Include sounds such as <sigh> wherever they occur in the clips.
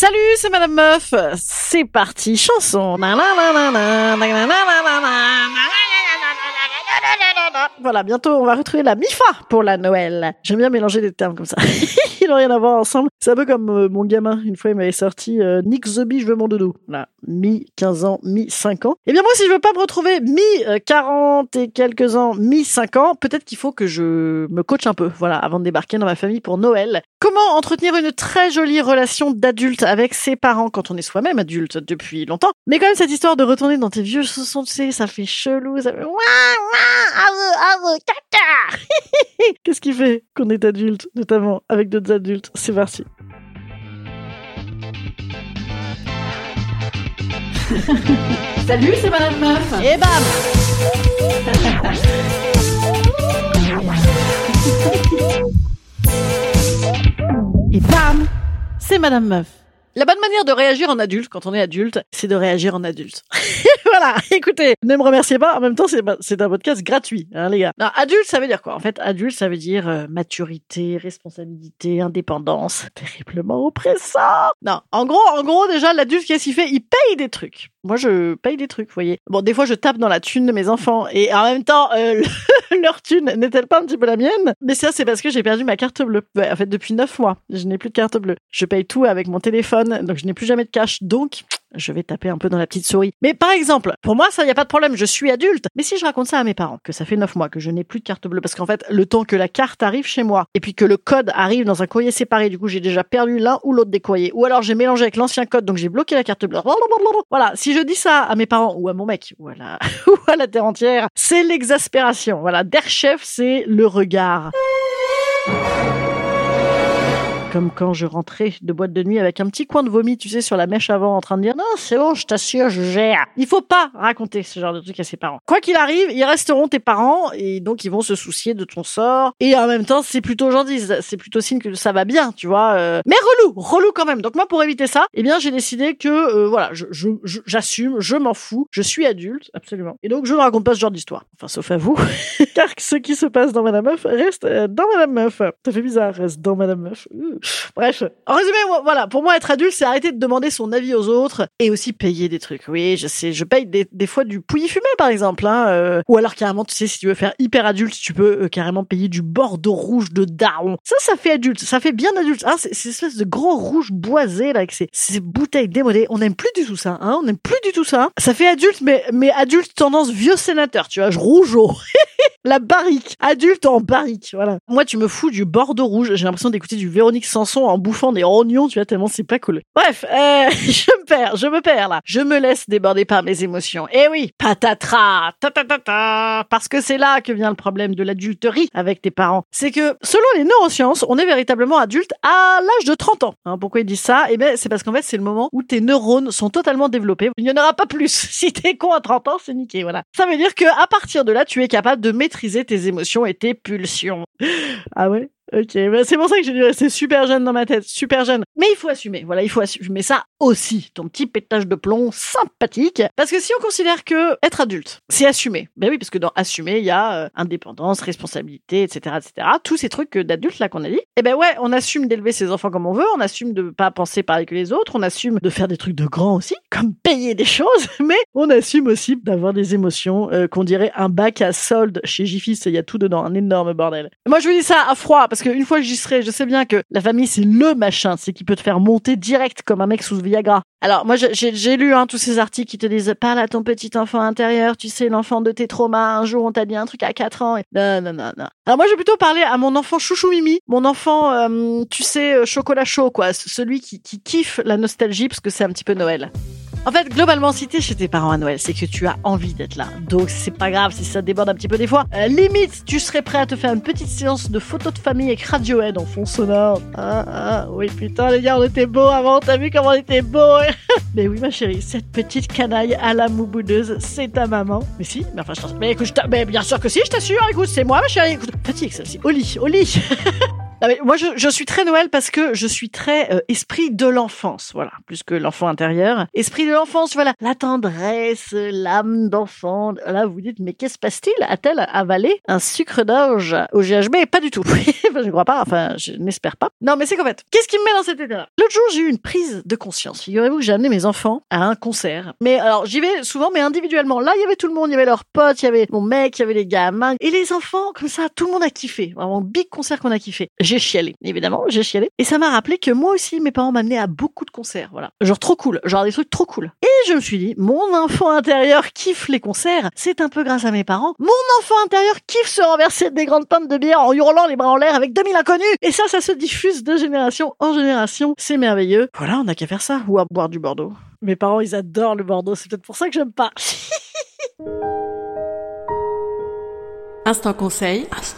Salut, c'est Madame Meuf. C'est parti, chanson. Voilà, bientôt on va retrouver la MIFA pour la Noël. J'aime bien mélanger des termes comme ça. <laughs> Ils n'ont rien à voir ensemble. C'est un peu comme euh, mon gamin. Une fois, il m'avait sorti euh, Nick Zobi, je veux mon dodo. Là, mi 15 ans, mi 5 ans. Eh bien moi, si je veux pas me retrouver mi 40 et quelques ans, mi 5 ans, peut-être qu'il faut que je me coach un peu. Voilà, avant de débarquer dans ma famille pour Noël. Comment entretenir une très jolie relation d'adulte avec ses parents quand on est soi-même adulte depuis longtemps? Mais quand même, cette histoire de retourner dans tes vieux chaussons, tu sais, ça fait chelou, ça fait ouah, ouah, <laughs> Qu'est-ce qui fait qu'on est adulte, notamment avec d'autres adultes? C'est parti. <laughs> Salut, c'est Madame Meuf. Et bam <laughs> Et bam C'est Madame Meuf. La bonne manière de réagir en adulte, quand on est adulte, c'est de réagir en adulte. <laughs> voilà, écoutez, ne me remerciez pas, en même temps, c'est, un podcast gratuit, hein, les gars. Non, adulte, ça veut dire quoi? En fait, adulte, ça veut dire euh, maturité, responsabilité, indépendance, terriblement oppressant. Non, en gros, en gros, déjà, l'adulte, qu'est-ce qu'il fait? Il paye des trucs. Moi, je paye des trucs, voyez. Bon, des fois, je tape dans la thune de mes enfants, et en même temps, euh, <laughs> leur thune n'est-elle pas un petit peu la mienne? Mais ça, c'est parce que j'ai perdu ma carte bleue. En fait, depuis neuf mois, je n'ai plus de carte bleue. Je paye tout avec mon téléphone, donc je n'ai plus jamais de cash. Donc, je vais taper un peu dans la petite souris. Mais par exemple, pour moi, ça, y a pas de problème, je suis adulte. Mais si je raconte ça à mes parents, que ça fait neuf mois que je n'ai plus de carte bleue, parce qu'en fait, le temps que la carte arrive chez moi, et puis que le code arrive dans un courrier séparé, du coup, j'ai déjà perdu l'un ou l'autre des courriers. Ou alors j'ai mélangé avec l'ancien code, donc j'ai bloqué la carte bleue. Voilà, si je dis ça à mes parents, ou à mon mec, ou à la, <laughs> ou à la terre entière, c'est l'exaspération. Voilà, Der Chef, c'est le regard comme quand je rentrais de boîte de nuit avec un petit coin de vomi, tu sais, sur la mèche avant, en train de dire non, c'est bon, je t'assure, je gère. Il faut pas raconter ce genre de truc à ses parents. Quoi qu'il arrive, ils resteront tes parents et donc ils vont se soucier de ton sort. Et en même temps, c'est plutôt gentil, c'est plutôt signe que ça va bien, tu vois. euh. Mais relou, relou quand même. Donc moi, pour éviter ça, eh bien, j'ai décidé que euh, voilà, j'assume, je m'en fous, je suis adulte, absolument. Et donc je ne raconte pas ce genre d'histoire. Enfin, sauf à vous, <laughs> car ce qui se passe dans Madame Meuf reste euh, dans Madame Meuf. Ça fait bizarre, reste dans Madame Meuf. Bref, en résumé, voilà, pour moi être adulte, c'est arrêter de demander son avis aux autres et aussi payer des trucs. Oui, je sais, je paye des, fois du pouilly fumé par exemple, hein, euh, ou alors carrément, tu sais, si tu veux faire hyper adulte, tu peux euh, carrément payer du bordeaux rouge de daron. Ça, ça fait adulte, ça fait bien adulte. Hein, c'est c'est espèce de gros rouge boisé là, avec ces, bouteilles démodées. On n'aime plus du tout ça, hein, on n'aime plus du tout ça. Ça fait adulte, mais mais adulte tendance vieux sénateur, tu vois, je rougeau. La barrique. Adulte en barrique, voilà. Moi, tu me fous du bordeaux rouge. J'ai l'impression d'écouter du Véronique Sanson en bouffant des oignons, tu vois, tellement c'est pas cool. Bref, euh, <laughs> je me perds, je me perds là. Je me laisse déborder par mes émotions. Eh oui, patatras, ta ta ta ta. Parce que c'est là que vient le problème de l'adulterie avec tes parents. C'est que, selon les neurosciences, on est véritablement adulte à l'âge de 30 ans. Hein, pourquoi ils disent ça? Eh ben, c'est parce qu'en fait, c'est le moment où tes neurones sont totalement développés. Il n'y en aura pas plus. <laughs> Si t'es con à 30 ans, c'est niqué, voilà. Ça veut dire que, à partir de là, tu es capable de maîtriser tes émotions et tes pulsions. Ah ouais? Ok, bah c'est pour ça que j'ai dû rester super jeune dans ma tête, super jeune. Mais il faut assumer, voilà, il faut assumer ça aussi ton petit pétage de plomb sympathique. Parce que si on considère que être adulte, c'est assumer. Ben oui, parce que dans assumer, il y a euh, indépendance, responsabilité, etc., etc. Tous ces trucs d'adultes là qu'on a dit. Eh ben ouais, on assume d'élever ses enfants comme on veut, on assume de pas penser pareil que les autres, on assume de faire des trucs de grands aussi, comme payer des choses, <laughs> mais on assume aussi d'avoir des émotions euh, qu'on dirait un bac à solde chez Jiffy, il y a tout dedans, un énorme bordel. Moi je vous dis ça à froid parce qu'une fois que j'y serai, je sais bien que la famille c'est le machin, c'est qui peut te faire monter direct comme un mec sous Alors moi j'ai lu hein, tous ces articles qui te disent parle à ton petit enfant intérieur, tu sais l'enfant de tes traumas, un jour on t'a dit un truc à 4 ans. Et... Non non non non. Alors moi je vais plutôt parler à mon enfant chouchou mimi, mon enfant euh, tu sais euh, chocolat chaud quoi, celui qui, qui kiffe la nostalgie parce que c'est un petit peu Noël. En fait, globalement, si t'es chez tes parents à Noël, c'est que tu as envie d'être là. Donc, c'est pas grave si ça déborde un petit peu des fois. Euh, limite, tu serais prêt à te faire une petite séance de photos de famille avec Radiohead en fond sonore. Ah, ah, oui, putain, les gars, on était beaux avant. T'as vu comment on était beaux <laughs> Mais oui, ma chérie, cette petite canaille à la mouboudeuse, c'est ta maman. Mais si, mais enfin, je Mais écoute, je mais bien sûr que si, je t'assure. Écoute, c'est moi, ma chérie. Écoute, fatigue, si. Au lit, au lit. <laughs> moi, je, je, suis très Noël parce que je suis très euh, esprit de l'enfance, voilà, plus que l'enfant intérieur. Esprit de l'enfance, voilà, la tendresse, l'âme d'enfant. Là, vous dites, mais qu'est-ce passe-t-il? A-t-elle avalé un sucre d'orge au GHB Pas du tout. <laughs> je ne crois pas, enfin, je n'espère pas. Non, mais c'est qu'en fait, qu'est-ce qui me met dans cet état-là? L'autre jour, j'ai eu une prise de conscience. Figurez-vous que j'ai amené mes enfants à un concert. Mais alors, j'y vais souvent, mais individuellement. Là, il y avait tout le monde, il y avait leurs potes, il y avait mon mec, il y avait les gamins. Et les enfants, comme ça, tout le monde a kiffé. Vraiment, big concert qu'on a kiffé j'ai chialé. Évidemment, j'ai chialé. Et ça m'a rappelé que moi aussi, mes parents m'amenaient à beaucoup de concerts. Voilà. Genre trop cool. Genre des trucs trop cool. Et je me suis dit, mon enfant intérieur kiffe les concerts. C'est un peu grâce à mes parents. Mon enfant intérieur kiffe se renverser des grandes pintes de bière en hurlant les bras en l'air avec 2000 inconnus. Et ça, ça se diffuse de génération en génération. C'est merveilleux. Voilà, on n'a qu'à faire ça. Ou à boire du Bordeaux. Mes parents, ils adorent le Bordeaux. C'est peut-être pour ça que j'aime pas. <laughs> Instant conseil. Instant conseil.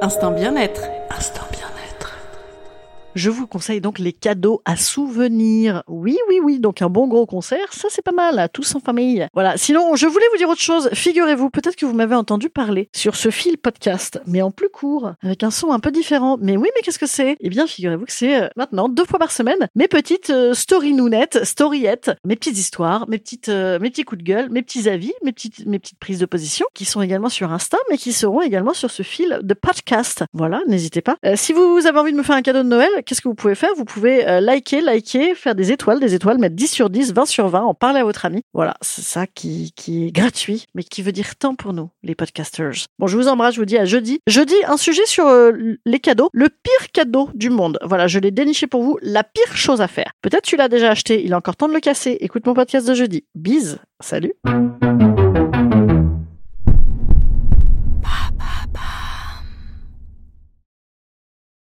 Instant bien-être. Je vous conseille donc les cadeaux à souvenir. Oui, oui, oui. Donc un bon gros concert, ça c'est pas mal, tous en famille. Voilà. Sinon, je voulais vous dire autre chose. Figurez-vous, peut-être que vous m'avez entendu parler sur ce fil podcast, mais en plus court, avec un son un peu différent. Mais oui, mais qu'est-ce que c'est? Eh bien, figurez-vous que c'est euh, maintenant deux fois par semaine mes petites euh, story nounettes, storyettes, mes petites histoires, mes petites, euh, mes petits coups de gueule, mes petits avis, mes petites, mes petites prises de position, qui sont également sur Insta, mais qui seront également sur ce fil de podcast. Voilà, n'hésitez pas. si vous avez envie de me faire un cadeau de Noël, qu'est-ce que vous pouvez faire? Vous pouvez euh, liker, liker, faire des étoiles, des étoiles, mettre 10 sur 10, 20 sur 20, en parler à votre ami. Voilà, c'est ça qui, est gratuit, mais qui veut dire tant pour nous, les podcasters. Bon, je vous embrasse, je vous dis à jeudi. Jeudi, un sujet sur euh, les cadeaux. Le pire cadeau du monde. Voilà, je l'ai déniché pour vous. La pire chose à faire. Peut-être tu l'as déjà acheté, il est encore temps de le casser. Écoute mon podcast de jeudi. Bise, salut